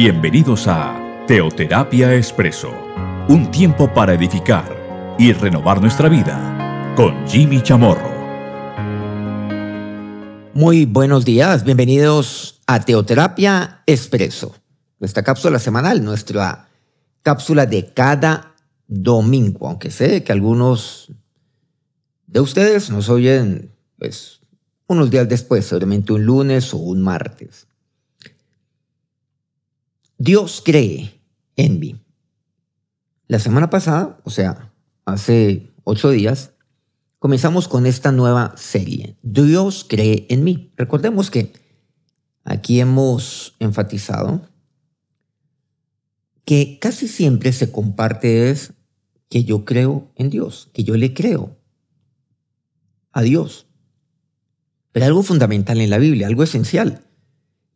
Bienvenidos a Teoterapia Expreso, un tiempo para edificar y renovar nuestra vida con Jimmy Chamorro. Muy buenos días, bienvenidos a Teoterapia Expreso, nuestra cápsula semanal, nuestra cápsula de cada domingo, aunque sé que algunos de ustedes nos oyen pues unos días después, seguramente un lunes o un martes. Dios cree en mí. La semana pasada, o sea, hace ocho días, comenzamos con esta nueva serie. Dios cree en mí. Recordemos que aquí hemos enfatizado que casi siempre se comparte es que yo creo en Dios, que yo le creo a Dios. Pero algo fundamental en la Biblia, algo esencial,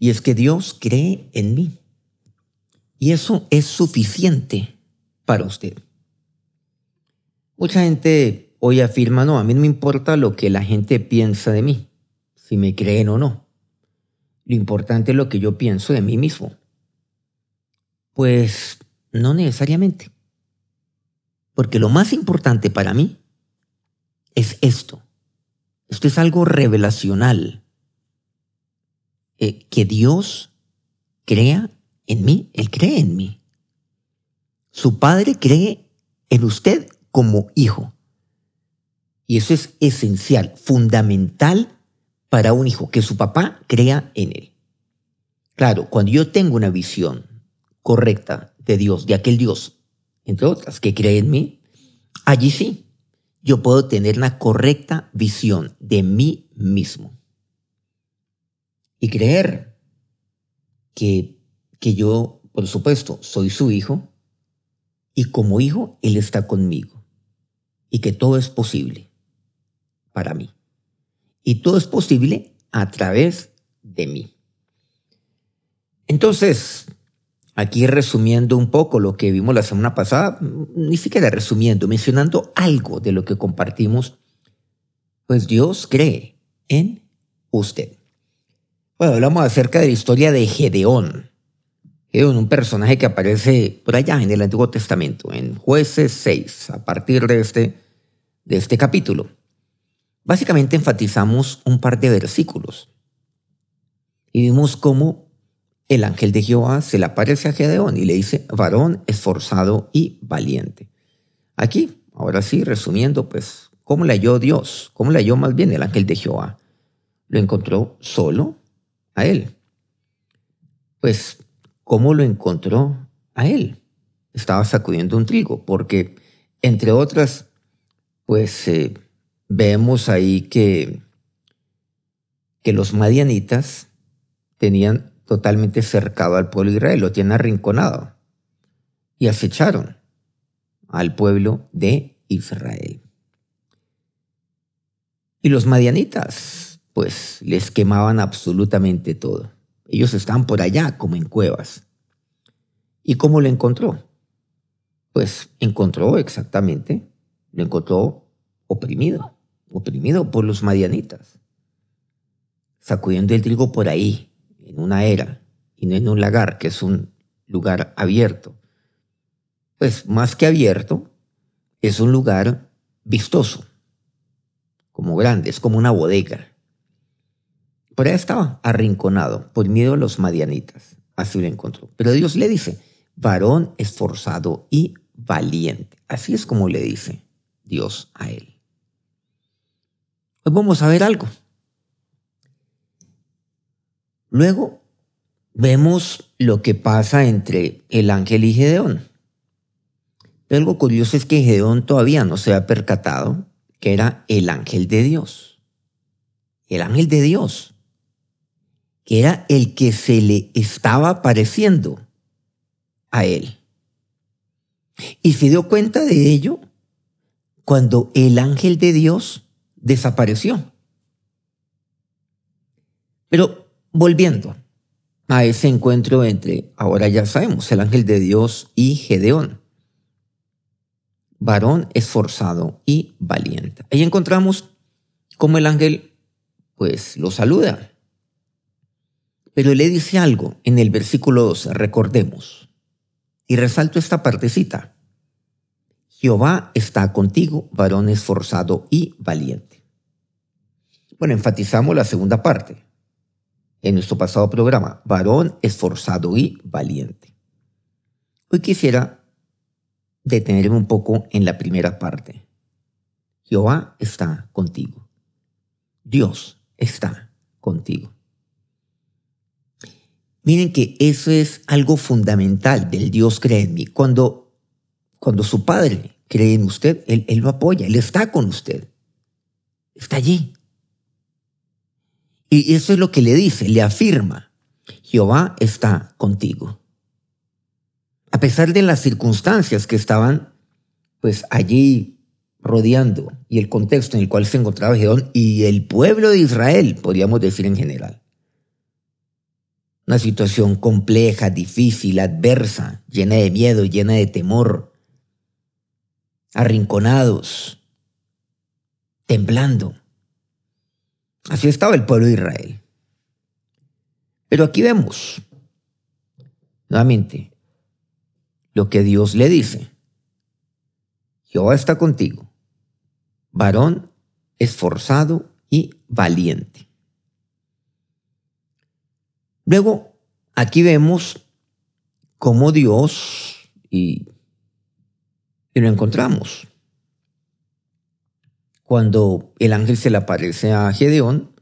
y es que Dios cree en mí. Y eso es suficiente para usted. Mucha gente hoy afirma, no, a mí no me importa lo que la gente piensa de mí, si me creen o no. Lo importante es lo que yo pienso de mí mismo. Pues no necesariamente. Porque lo más importante para mí es esto. Esto es algo revelacional. Eh, que Dios crea en mí, Él cree en mí. Su padre cree en usted como hijo. Y eso es esencial, fundamental para un hijo, que su papá crea en él. Claro, cuando yo tengo una visión correcta de Dios, de aquel Dios, entre otras, que cree en mí, allí sí, yo puedo tener una correcta visión de mí mismo. Y creer que que yo, por supuesto, soy su hijo y como hijo Él está conmigo y que todo es posible para mí. Y todo es posible a través de mí. Entonces, aquí resumiendo un poco lo que vimos la semana pasada, ni siquiera resumiendo, mencionando algo de lo que compartimos, pues Dios cree en usted. Bueno, hablamos acerca de la historia de Gedeón un personaje que aparece por allá en el Antiguo Testamento, en Jueces 6, a partir de este, de este capítulo. Básicamente enfatizamos un par de versículos y vimos cómo el ángel de Jehová se le aparece a Gedeón y le dice, varón esforzado y valiente. Aquí, ahora sí, resumiendo, pues, ¿cómo le halló Dios? ¿Cómo le halló más bien el ángel de Jehová? Lo encontró solo a él. Pues ¿Cómo lo encontró a él? Estaba sacudiendo un trigo, porque entre otras, pues eh, vemos ahí que, que los madianitas tenían totalmente cercado al pueblo de Israel, lo tienen arrinconado y acecharon al pueblo de Israel. Y los madianitas, pues les quemaban absolutamente todo. Ellos estaban por allá, como en cuevas. ¿Y cómo lo encontró? Pues encontró exactamente, lo encontró oprimido, oprimido por los madianitas, sacudiendo el trigo por ahí, en una era, y no en un lagar, que es un lugar abierto. Pues más que abierto, es un lugar vistoso, como grande, es como una bodega. Por ahí estaba arrinconado por miedo a los madianitas. Así lo encontró. Pero Dios le dice, varón esforzado y valiente. Así es como le dice Dios a él. Hoy vamos a ver algo. Luego vemos lo que pasa entre el ángel y Gedeón. Pero algo curioso es que Gedeón todavía no se ha percatado que era el ángel de Dios. El ángel de Dios que era el que se le estaba pareciendo a él. Y se dio cuenta de ello cuando el ángel de Dios desapareció. Pero volviendo a ese encuentro entre, ahora ya sabemos, el ángel de Dios y Gedeón. Varón esforzado y valiente. Ahí encontramos cómo el ángel pues lo saluda Pero le dice algo en el versículo 12, recordemos. Y resalto esta partecita. Jehová está contigo, varón esforzado y valiente. Bueno, enfatizamos la segunda parte en nuestro pasado programa, varón esforzado y valiente. Hoy quisiera detenerme un poco en la primera parte. Jehová está contigo. Dios está contigo. Miren que eso es algo fundamental del Dios cree en mí. Cuando, cuando su Padre cree en usted, él, él lo apoya, Él está con usted. Está allí. Y eso es lo que le dice, le afirma, Jehová está contigo. A pesar de las circunstancias que estaban pues allí rodeando y el contexto en el cual se encontraba Gedeón y el pueblo de Israel, podríamos decir en general. Una situación compleja, difícil, adversa, llena de miedo, llena de temor, arrinconados, temblando. Así estaba el pueblo de Israel. Pero aquí vemos, nuevamente, lo que Dios le dice. Jehová está contigo, varón esforzado y valiente. Luego, aquí vemos cómo Dios, y, lo encontramos, cuando el ángel se le aparece a Gedeón,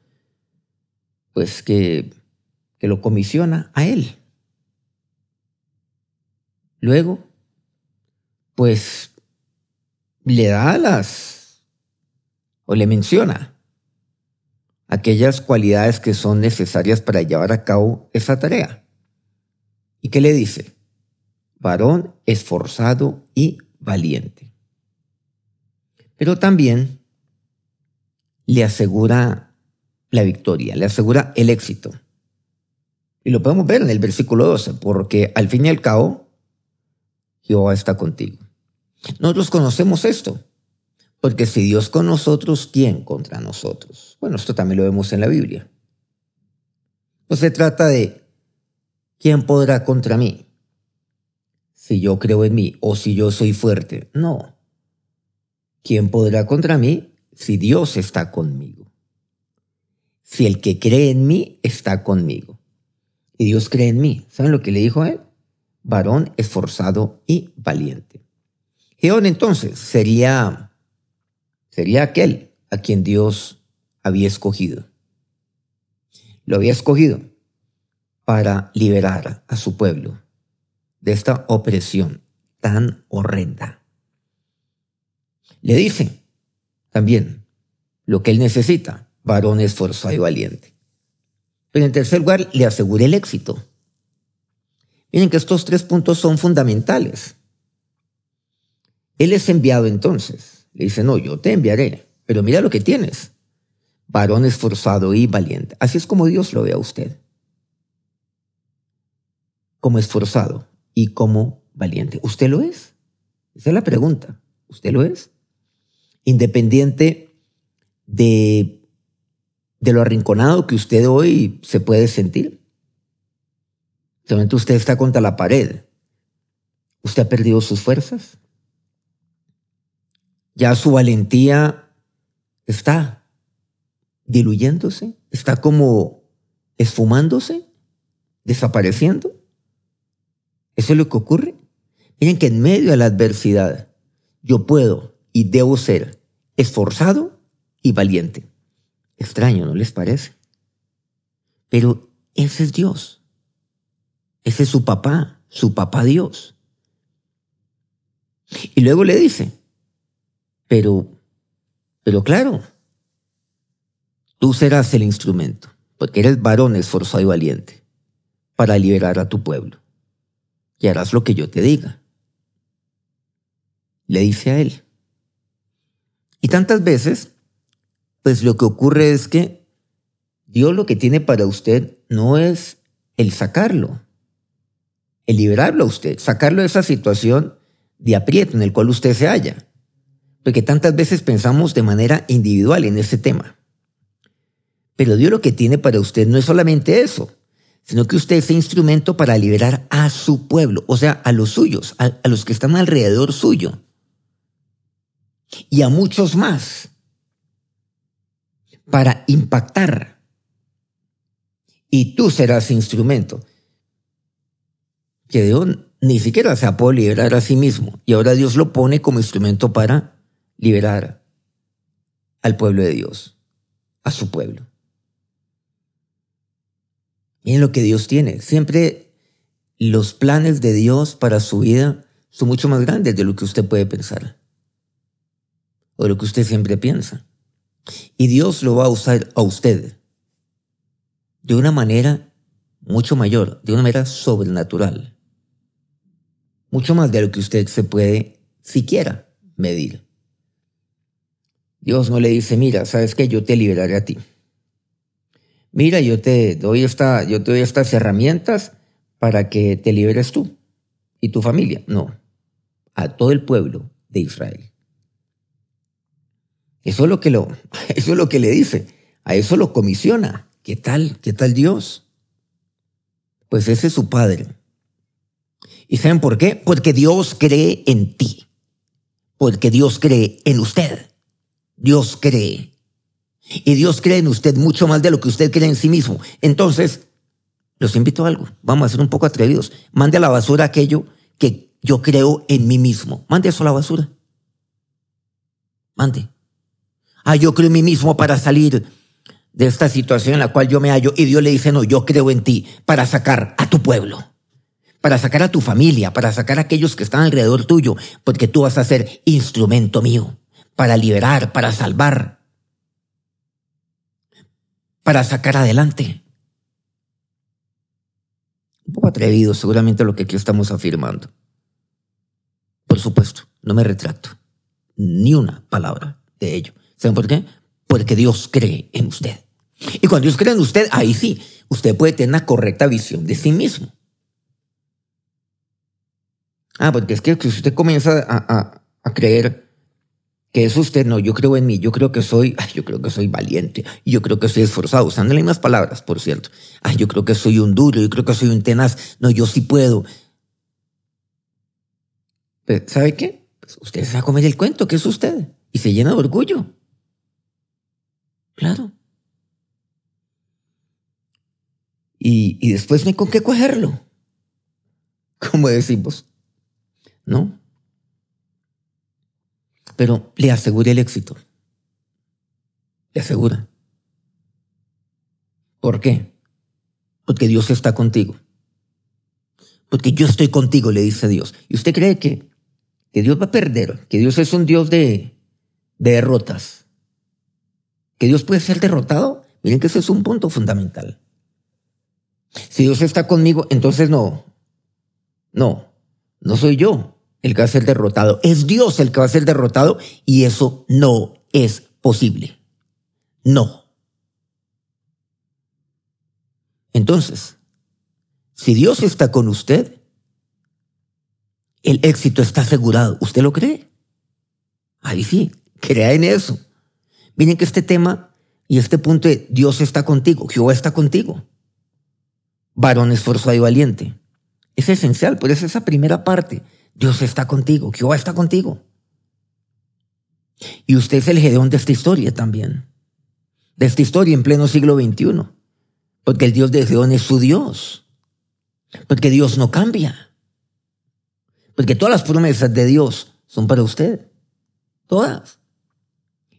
pues que, que lo comisiona a él. Luego, pues le da las, o le menciona aquellas cualidades que son necesarias para llevar a cabo esa tarea. ¿Y qué le dice? Varón esforzado y valiente. Pero también le asegura la victoria, le asegura el éxito. Y lo podemos ver en el versículo 12, porque al fin y al cabo, Jehová está contigo. Nosotros conocemos esto. Porque si Dios con nosotros, ¿quién contra nosotros? Bueno, esto también lo vemos en la Biblia. No se trata de quién podrá contra mí. Si yo creo en mí o si yo soy fuerte. No. ¿Quién podrá contra mí si Dios está conmigo? Si el que cree en mí está conmigo. Y Dios cree en mí. ¿Saben lo que le dijo a él? Varón esforzado y valiente. Geón entonces sería sería aquel a quien Dios había escogido. Lo había escogido para liberar a su pueblo de esta opresión tan horrenda. Le dice también lo que él necesita, varón esforzado y valiente. Pero en tercer lugar, le asegura el éxito. Miren que estos tres puntos son fundamentales. Él es enviado entonces le dice, no, yo te enviaré, pero mira lo que tienes. Varón esforzado y valiente. Así es como Dios lo ve a usted. Como esforzado y como valiente. ¿Usted lo es? Esa es la pregunta. ¿Usted lo es? Independiente de, de lo arrinconado que usted hoy se puede sentir. Solamente usted está contra la pared. ¿Usted ha perdido sus fuerzas? Ya su valentía está diluyéndose, está como esfumándose, desapareciendo. Eso es lo que ocurre. Miren que en medio de la adversidad yo puedo y debo ser esforzado y valiente. Extraño, ¿no les parece? Pero ese es Dios. Ese es su papá, su papá Dios. Y luego le dice, pero, pero claro, tú serás el instrumento, porque eres varón esforzado y valiente, para liberar a tu pueblo. Y harás lo que yo te diga. Le dice a él. Y tantas veces, pues lo que ocurre es que Dios lo que tiene para usted no es el sacarlo, el liberarlo a usted, sacarlo de esa situación de aprieto en el cual usted se halla porque tantas veces pensamos de manera individual en ese tema. Pero Dios lo que tiene para usted no es solamente eso, sino que usted es instrumento para liberar a su pueblo, o sea, a los suyos, a, a los que están alrededor suyo, y a muchos más, para impactar. Y tú serás instrumento. Que Dios ni siquiera se ha podido liberar a sí mismo, y ahora Dios lo pone como instrumento para liberar al pueblo de Dios, a su pueblo. Miren lo que Dios tiene. Siempre los planes de Dios para su vida son mucho más grandes de lo que usted puede pensar. O lo que usted siempre piensa. Y Dios lo va a usar a usted de una manera mucho mayor, de una manera sobrenatural. Mucho más de lo que usted se puede siquiera medir. Dios no le dice, mira, sabes que yo te liberaré a ti mira, yo te doy, esta, yo te doy estas herramientas para que te liberes tú y tu familia. No, a todo el pueblo de Israel. Eso es lo que, lo, eso es lo que le dice, a eso lo comisiona. ¿Qué tal? ¿Qué tal Dios? Pues ese es su Padre. ¿Y saben por qué? Porque Dios cree en ti. Porque Dios cree en usted. Dios cree y Dios cree en usted mucho más de lo que usted cree en sí mismo. Entonces, los invito a algo. Vamos a ser un poco atrevidos. Mande a la basura aquello que yo creo en mí mismo. Mande eso a la basura. Mande. Ah, yo creo en mí mismo para salir de esta situación en la cual yo me hallo. Y Dios le dice, no, yo creo en ti para sacar a tu pueblo, para sacar a tu familia, para sacar a aquellos que están alrededor tuyo, porque tú vas a ser instrumento mío, para liberar, para salvar para sacar adelante. Un poco atrevido seguramente lo que aquí estamos afirmando. Por supuesto, no me retracto. Ni una palabra de ello. ¿Saben por qué? Porque Dios cree en usted. Y cuando Dios cree en usted, ahí sí, usted puede tener una correcta visión de sí mismo. Ah, porque es que si usted comienza a, a creer que es usted, no, yo creo en mí, yo creo que soy, yo creo que soy valiente, yo creo que soy esforzado, usando las mismas palabras, por cierto. Ay, yo creo que soy un duro, yo creo que soy un tenaz, no, yo sí puedo. ¿Sabe qué? Pues usted se va a comer el cuento, que es usted, y se llena de orgullo. Claro. Y, y después no hay con qué cogerlo, como decimos, ¿no? Pero le asegura el éxito. Le asegura. ¿Por qué? Porque Dios está contigo. Porque yo estoy contigo, le dice Dios. ¿Y usted cree que, que Dios va a perder? ¿Que Dios es un Dios de, de derrotas? ¿Que Dios puede ser derrotado? Miren que ese es un punto fundamental. Si Dios está conmigo, entonces no. No, no soy yo el que va a ser derrotado. Es Dios el que va a ser derrotado y eso no es posible. No. Entonces, si Dios está con usted, el éxito está asegurado. ¿Usted lo cree? Ahí sí, crea en eso. Miren que este tema y este punto de Dios está contigo, Jehová está contigo. Varón esforzado y valiente. Es esencial, por eso esa primera parte Dios está contigo, Jehová está contigo. Y usted es el Gedeón de esta historia también. De esta historia en pleno siglo XXI. Porque el Dios de Gedeón es su Dios. Porque Dios no cambia. Porque todas las promesas de Dios son para usted. Todas.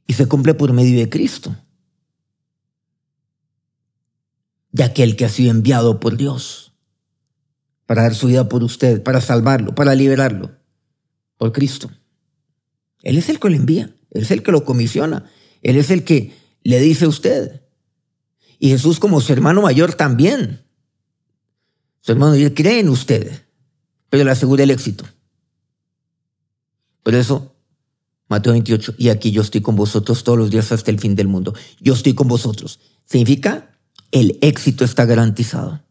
Y se cumple por medio de Cristo. De aquel que ha sido enviado por Dios para dar su vida por usted, para salvarlo, para liberarlo, por Cristo. Él es el que lo envía, Él es el que lo comisiona, Él es el que le dice a usted. Y Jesús como su hermano mayor también. Su hermano mayor cree en usted, pero le asegura el éxito. Por eso, Mateo 28, y aquí yo estoy con vosotros todos los días hasta el fin del mundo. Yo estoy con vosotros. Significa, el éxito está garantizado.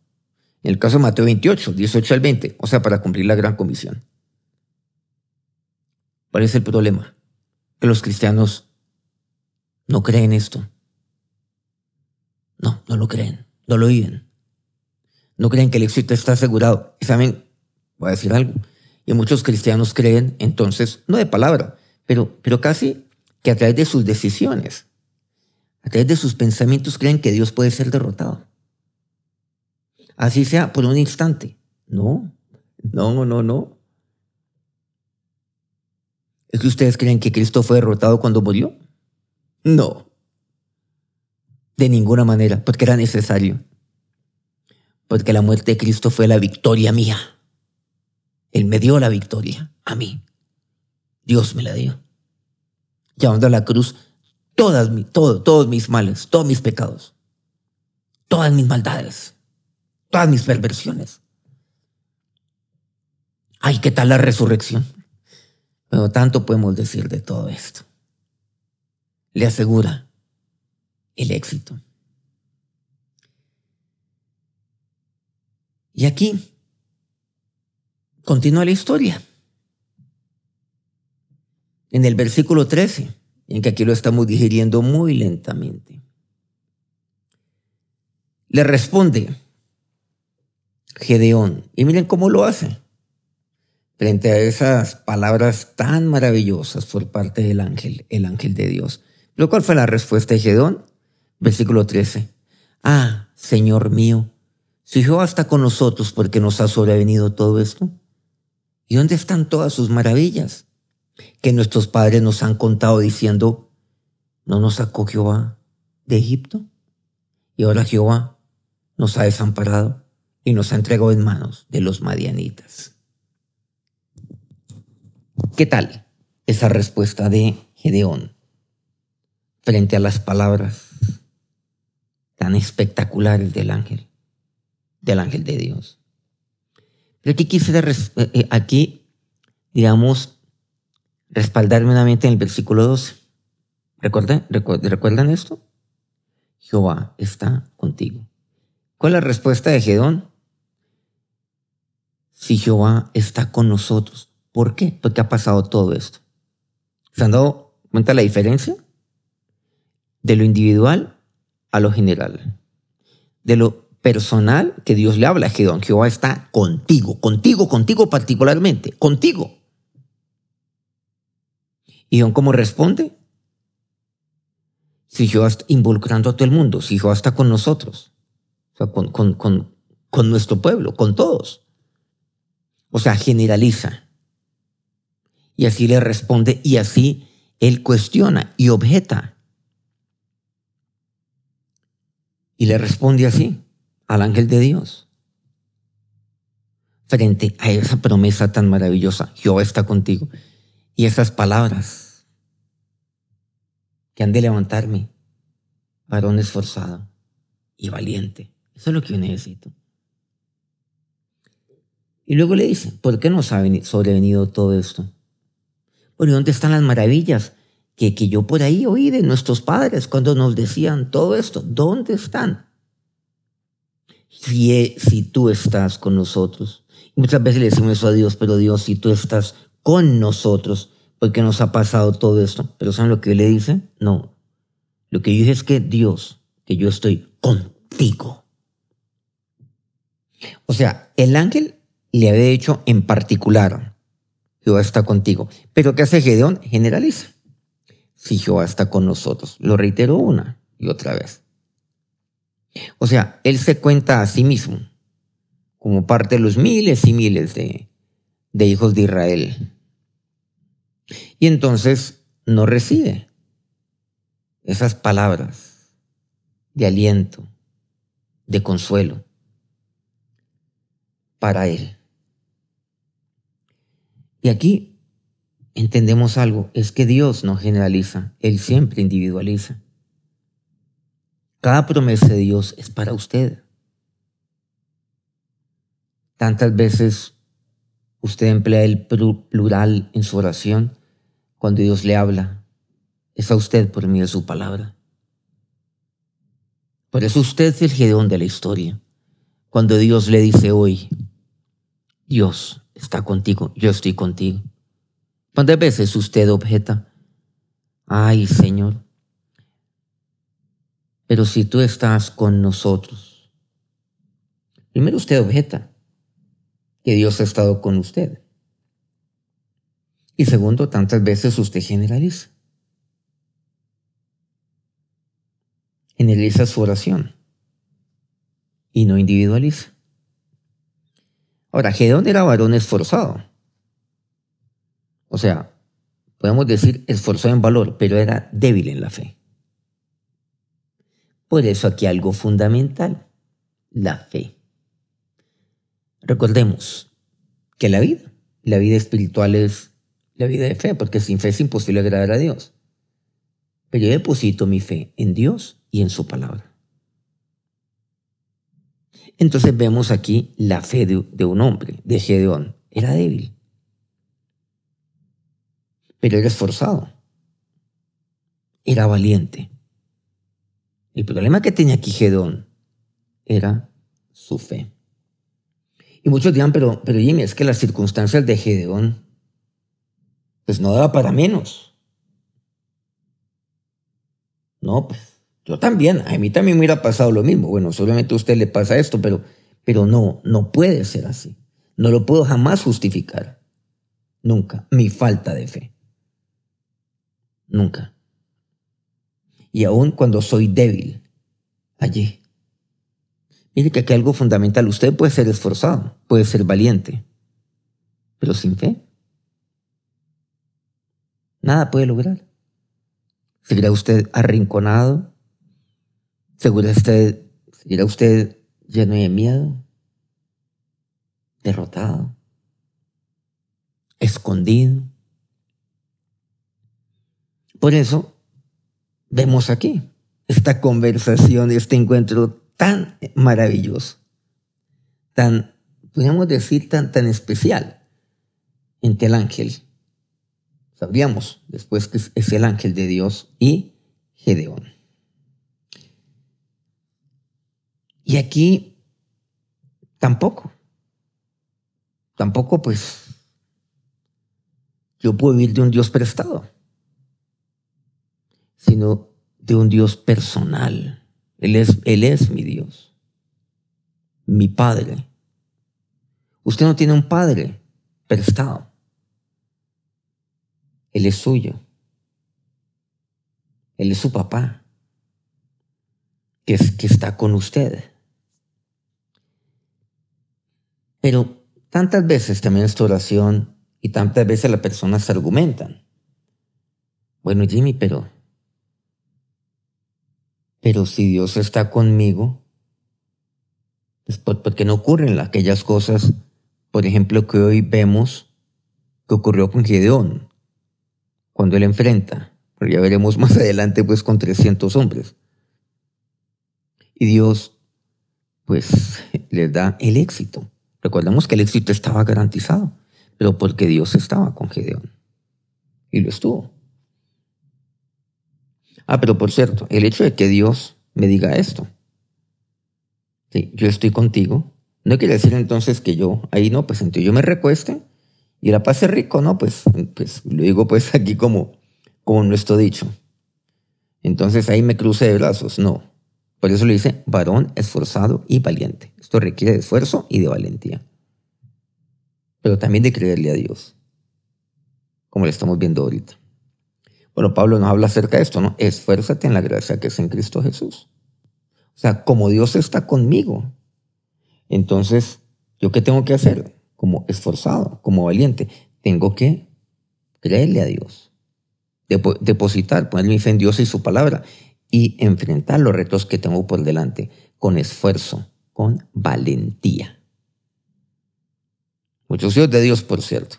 En el caso de Mateo 28, 18 al 20, o sea, para cumplir la gran comisión. ¿Cuál es el problema? Que los cristianos no creen esto. No, no lo creen, no lo oyen. No creen que el éxito está asegurado. Y saben, voy a decir algo. Y muchos cristianos creen, entonces, no de palabra, pero, pero casi que a través de sus decisiones, a través de sus pensamientos, creen que Dios puede ser derrotado. Así sea por un instante. No, no, no, no. ¿Es que ustedes creen que Cristo fue derrotado cuando murió? No. De ninguna manera, porque era necesario. Porque la muerte de Cristo fue la victoria mía. Él me dio la victoria a mí. Dios me la dio. Llevando a la cruz todas, todo, todos mis males, todos mis pecados, todas mis maldades, todas mis perversiones. Ay, ¿qué tal la resurrección? Pero tanto podemos decir de todo esto. Le asegura el éxito. Y aquí continúa la historia. En el versículo 13, en que aquí lo estamos digiriendo muy lentamente. Le responde Gedeón, y miren cómo lo hace frente a esas palabras tan maravillosas por parte del ángel, el ángel de Dios. Lo cual fue la respuesta de Gedón, versículo 13. Ah, Señor mío, si Jehová está con nosotros, ¿por qué nos ha sobrevenido todo esto? ¿Y dónde están todas sus maravillas? Que nuestros padres nos han contado diciendo, ¿no nos sacó Jehová de Egipto? Y ahora Jehová nos ha desamparado y nos ha entregado en manos de los madianitas. ¿Qué tal esa respuesta de Gedeón frente a las palabras tan espectaculares del ángel, del ángel de Dios? Pero aquí quisiera, eh, eh, aquí, digamos, respaldarme nuevamente en el versículo 12. ¿Recuerdan, ¿Recuerdan esto? Jehová está contigo. ¿Cuál es la respuesta de Gedeón? Si Jehová está con nosotros, ¿Por qué? Porque ha pasado todo esto. ¿Se han dado cuenta la diferencia? De lo individual a lo general. De lo personal que Dios le habla a Gedeón. Jehová está contigo, contigo, contigo particularmente, contigo. ¿Y Gedeón cómo responde? Si Jehová está involucrando a todo el mundo, si Jehová está con nosotros, o sea, con, con nuestro pueblo, con todos. O sea, generaliza. Y así le responde y así él cuestiona y objeta. Y le responde así al ángel de Dios. Frente a esa promesa tan maravillosa, Jehová está contigo. Y esas palabras que han de levantarme, varón esforzado y valiente. Eso es lo que yo necesito. Y luego le dice, ¿por qué nos ha sobrevenido todo esto? Bueno, ¿dónde están las maravillas que, que yo por ahí oí de nuestros padres cuando nos decían todo esto? ¿Dónde están? Si, e, si tú estás con nosotros. muchas veces le decimos eso a Dios, pero Dios, si tú estás con nosotros, porque nos ha pasado todo esto. Pero ¿saben lo que le dice? No. Lo que yo dije es que Dios, que yo estoy contigo. O sea, el ángel le había dicho en particular Jehová está contigo. Pero ¿qué hace Gedeón? Generaliza. Si Jehová está con nosotros. Lo reitero una y otra vez. O sea, él se cuenta a sí mismo como parte de los miles y miles de, de hijos de Israel. Y entonces no recibe esas palabras de aliento, de consuelo para él. Y aquí entendemos algo, es que Dios no generaliza, Él siempre individualiza. Cada promesa de Dios es para usted. Tantas veces usted emplea el plural en su oración cuando Dios le habla. Es a usted por medio de su palabra. Por eso usted es el gedeón de la historia. Cuando Dios le dice hoy, Dios, está contigo, yo estoy contigo. ¿Cuántas veces usted objeta? Ay, Señor, pero si tú estás con nosotros, Primero usted objeta que Dios ha estado con usted. Y segundo, tantas veces usted generaliza. Generaliza su oración y no individualiza. Ahora, Gedeón era varón esforzado. O sea, podemos decir esforzado en valor, pero era débil en la fe. Por eso aquí algo fundamental, la fe. Recordemos que la vida, la vida espiritual es la vida de fe, porque sin fe es imposible agradar a Dios. Pero yo deposito mi fe en Dios y en su palabra. Entonces vemos aquí la fe de, un hombre, de Gedeón. Era débil, pero era esforzado. Era valiente. El problema que tenía aquí Gedeón era su fe. Y muchos dirán, pero, pero Jimmy, es que las circunstancias de Gedeón, pues no daba para menos. No, pues yo también, a mí también me hubiera pasado lo mismo. Bueno, solamente a usted le pasa esto, pero, pero no, no puede ser así. No lo puedo jamás justificar. Nunca. Mi falta de fe. Nunca. Y aun cuando soy débil, allí. Mire que aquí hay algo fundamental. Usted puede ser esforzado, puede ser valiente, pero sin fe. Nada puede lograr. Seguirá usted arrinconado, seguirá usted, seguirá usted lleno de miedo, derrotado, escondido. Por eso vemos aquí esta conversación, este encuentro tan maravilloso, tan, podríamos decir, tan, tan especial entre el ángel. Sabríamos después que es el ángel de Dios y Gedeón. Y aquí tampoco, tampoco pues yo puedo vivir de un Dios prestado sino de un Dios personal. Él es, él es mi Dios, mi Padre. Usted no tiene un Padre prestado. Él es suyo. Él es su papá, que, es, que está con usted. Pero tantas veces también esta oración y tantas veces las personas argumentan. Bueno, Jimmy, pero pero si Dios está conmigo, es porque no ocurren aquellas cosas, por ejemplo, que hoy vemos que ocurrió con Gedeón, cuando él enfrenta, pero ya veremos más adelante, pues con 300 hombres. Y Dios, pues, les da el éxito. Recordemos que el éxito estaba garantizado, pero porque Dios estaba con Gedeón. Y lo estuvo. Ah, pero por cierto, el hecho de que Dios me diga esto, sí, yo estoy contigo, no quiere decir entonces que yo, ahí no, pues entonces yo me recueste y la pase rico, ¿no? Pues, pues lo digo pues aquí como, como nuestro dicho. Entonces ahí me cruce de brazos, no. Por eso le dice varón esforzado y valiente. Esto requiere de esfuerzo y de valentía. Pero también de creerle a Dios, como lo estamos viendo ahorita. Bueno, Pablo nos habla acerca de esto, ¿no? Esfuérzate en la gracia que es en Cristo Jesús. O sea, como Dios está conmigo, entonces, ¿yo qué tengo que hacer? Como esforzado, como valiente, tengo que creerle a Dios, depositar, poner mi fe en Dios y su palabra y enfrentar los retos que tengo por delante con esfuerzo, con valentía. Muchos hijos de Dios, por cierto.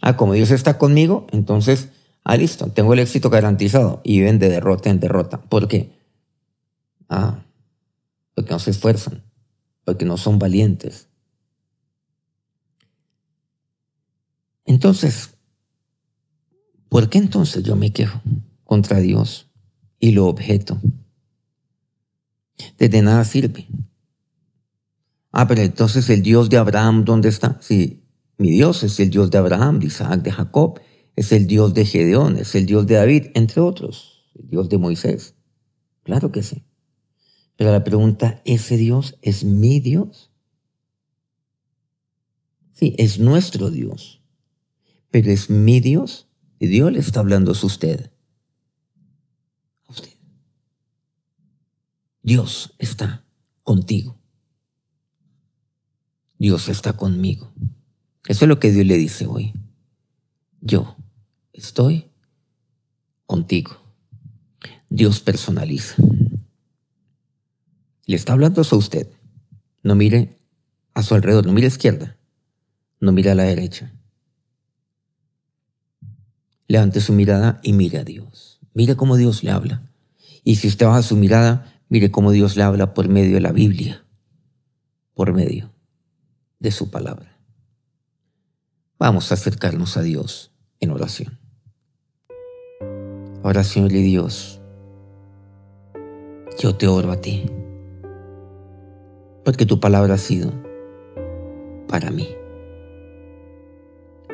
Ah, como Dios está conmigo, entonces Ah, listo, tengo el éxito garantizado y viven de derrota en derrota. ¿Por qué? Ah, porque no se esfuerzan, porque no son valientes. Entonces, ¿por qué entonces yo me quejo contra Dios y lo objeto? Desde nada sirve. Ah, pero entonces el Dios de Abraham, ¿dónde está? Sí, mi Dios es el Dios de Abraham, de Isaac, de Jacob es el Dios de Gedeón, es el Dios de David, entre otros, el Dios de Moisés. Claro que sí. Pero la pregunta, ¿ese Dios es mi Dios? Sí, es nuestro Dios. Pero es mi Dios. Y Dios le está hablando a usted. A usted. Dios está contigo. Dios está conmigo. Eso es lo que Dios le dice hoy. Yo estoy contigo. Dios personaliza. Le está hablando a usted. No mire a su alrededor, no mire a la izquierda, no mire a la derecha. Levante su mirada y mire a Dios. Mire cómo Dios le habla. Y si usted baja su mirada, mire cómo Dios le habla por medio de la Biblia, por medio de su palabra. Vamos a acercarnos a Dios en oración. Ahora, Señor y Dios, yo te oro a ti porque tu palabra ha sido para mí.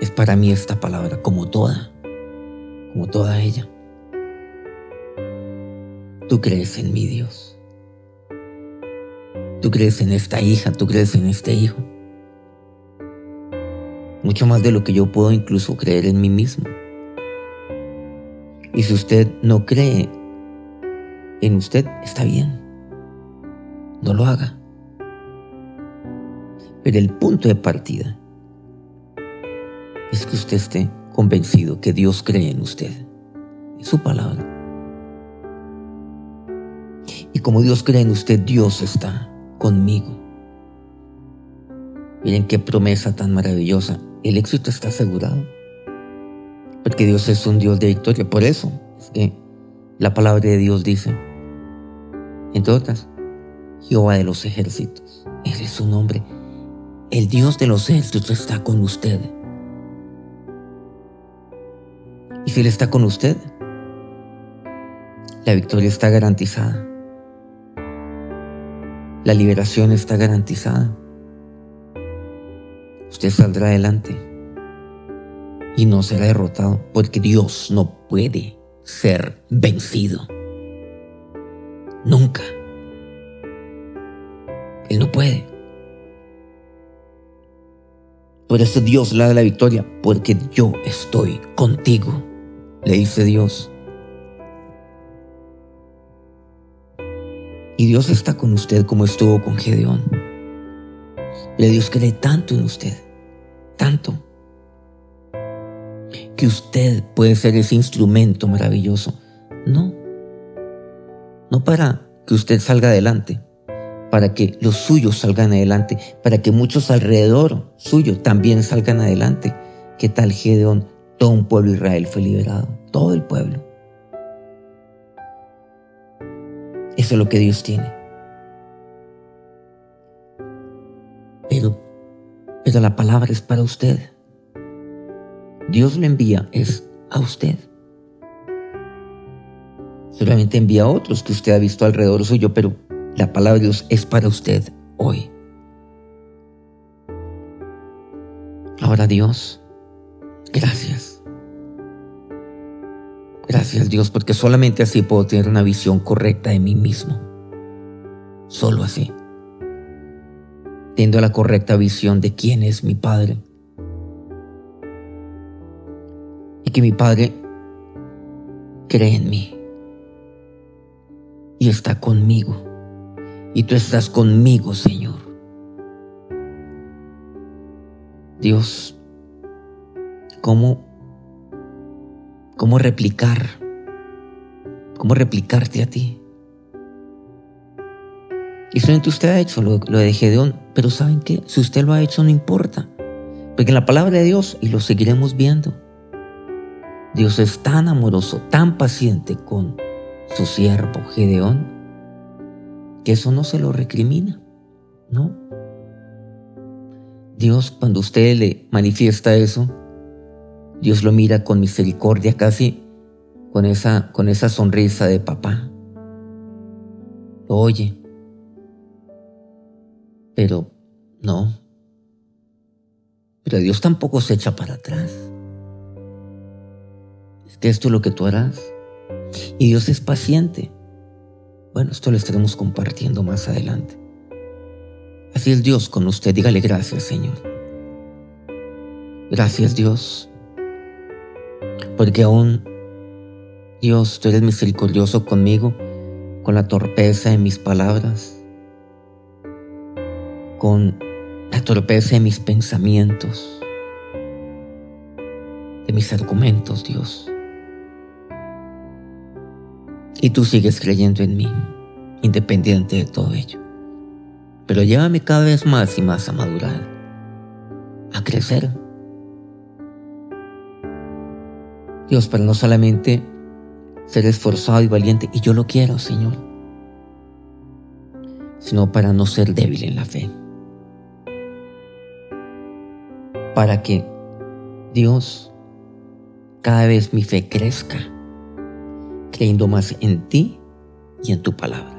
Es para mí esta palabra, como toda, como toda ella. Tú crees en mi Dios. Tú crees en esta hija, tú crees en este hijo. Mucho más de lo que yo puedo incluso creer en mí mismo. Y si usted no cree en usted, está bien. No lo haga. Pero el punto de partida es que usted esté convencido que Dios cree en usted, en su palabra. Y como Dios cree en usted, Dios está conmigo. Miren qué promesa tan maravillosa. El éxito está asegurado. Porque Dios es un Dios de victoria. Por eso es que la palabra de Dios dice, entre otras, Jehová de los ejércitos. Ese es su nombre el Dios de los ejércitos está con usted. Y si Él está con usted, la victoria está garantizada. La liberación está garantizada. Usted saldrá adelante y no será derrotado porque Dios no puede ser vencido. Nunca. Él no puede. Por eso Dios le da la victoria, porque yo estoy contigo, le dice Dios. Y Dios está con usted como estuvo con Gedeón. Le Dios cree tanto en usted, tanto, que usted puede ser ese instrumento maravilloso. No, no para que usted salga adelante, para que los suyos salgan adelante, para que muchos alrededor suyo también salgan adelante. ¿Qué tal Gedeón? Todo un pueblo de Israel fue liberado, todo el pueblo. Eso es lo que Dios tiene. Pero, pero la palabra es para usted. Dios le envía es a usted. Solamente envía a otros que usted ha visto alrededor suyo, pero la palabra de Dios es para usted hoy. Ahora Dios, gracias. Gracias Dios porque solamente así puedo tener una visión correcta de mí mismo. Solo así. Teniendo la correcta visión de quién es mi Padre. Y que mi Padre cree en mí. Y está conmigo y tú estás conmigo, Señor. Dios, ¿cómo, cómo replicar? ¿Cómo replicarte a ti? Y solamente usted ha hecho lo, lo de Gedeón, pero ¿saben qué? Si usted lo ha hecho no importa, porque en la palabra de Dios, y lo seguiremos viendo, Dios es tan amoroso, tan paciente con su siervo Gedeón, que eso no se lo recrimina, ¿no? Dios, cuando usted le manifiesta eso, Dios lo mira con misericordia, casi con esa, con esa sonrisa de papá. Lo oye. Pero no. Pero Dios tampoco se echa para atrás. Es que esto es lo que tú harás. Y Dios es paciente. Bueno, esto lo estaremos compartiendo más adelante. Así es Dios con usted. Dígale gracias, Señor. Gracias, Dios. Porque aún, Dios, tú eres misericordioso conmigo, con la torpeza de mis palabras, con la torpeza de mis pensamientos, de mis argumentos, Dios. Y tú sigues creyendo en mí, independiente de todo ello. Pero llévame cada vez más y más a madurar, a crecer. Dios, para no solamente ser esforzado y valiente, y yo lo quiero, Señor, sino para no ser débil en la fe. Para que Dios, cada vez mi fe crezca creyendo más en ti y en tu palabra.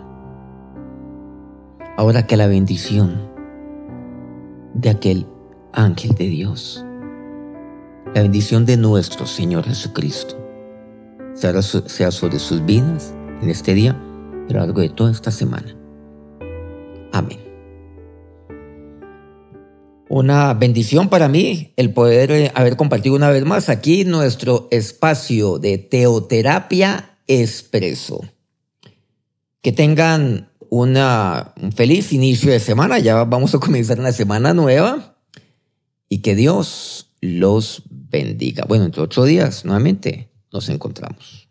Ahora que la bendición de aquel ángel de Dios, la bendición de nuestro Señor Jesucristo, sea sobre sus vidas en este día y a lo largo de toda esta semana. Amén. Una bendición para mí el poder eh, haber compartido una vez más aquí nuestro espacio de teoterapia expreso. Que tengan una, un feliz inicio de semana. Ya vamos a comenzar una semana nueva. Y que Dios los bendiga. Bueno, entre ocho días nuevamente nos encontramos.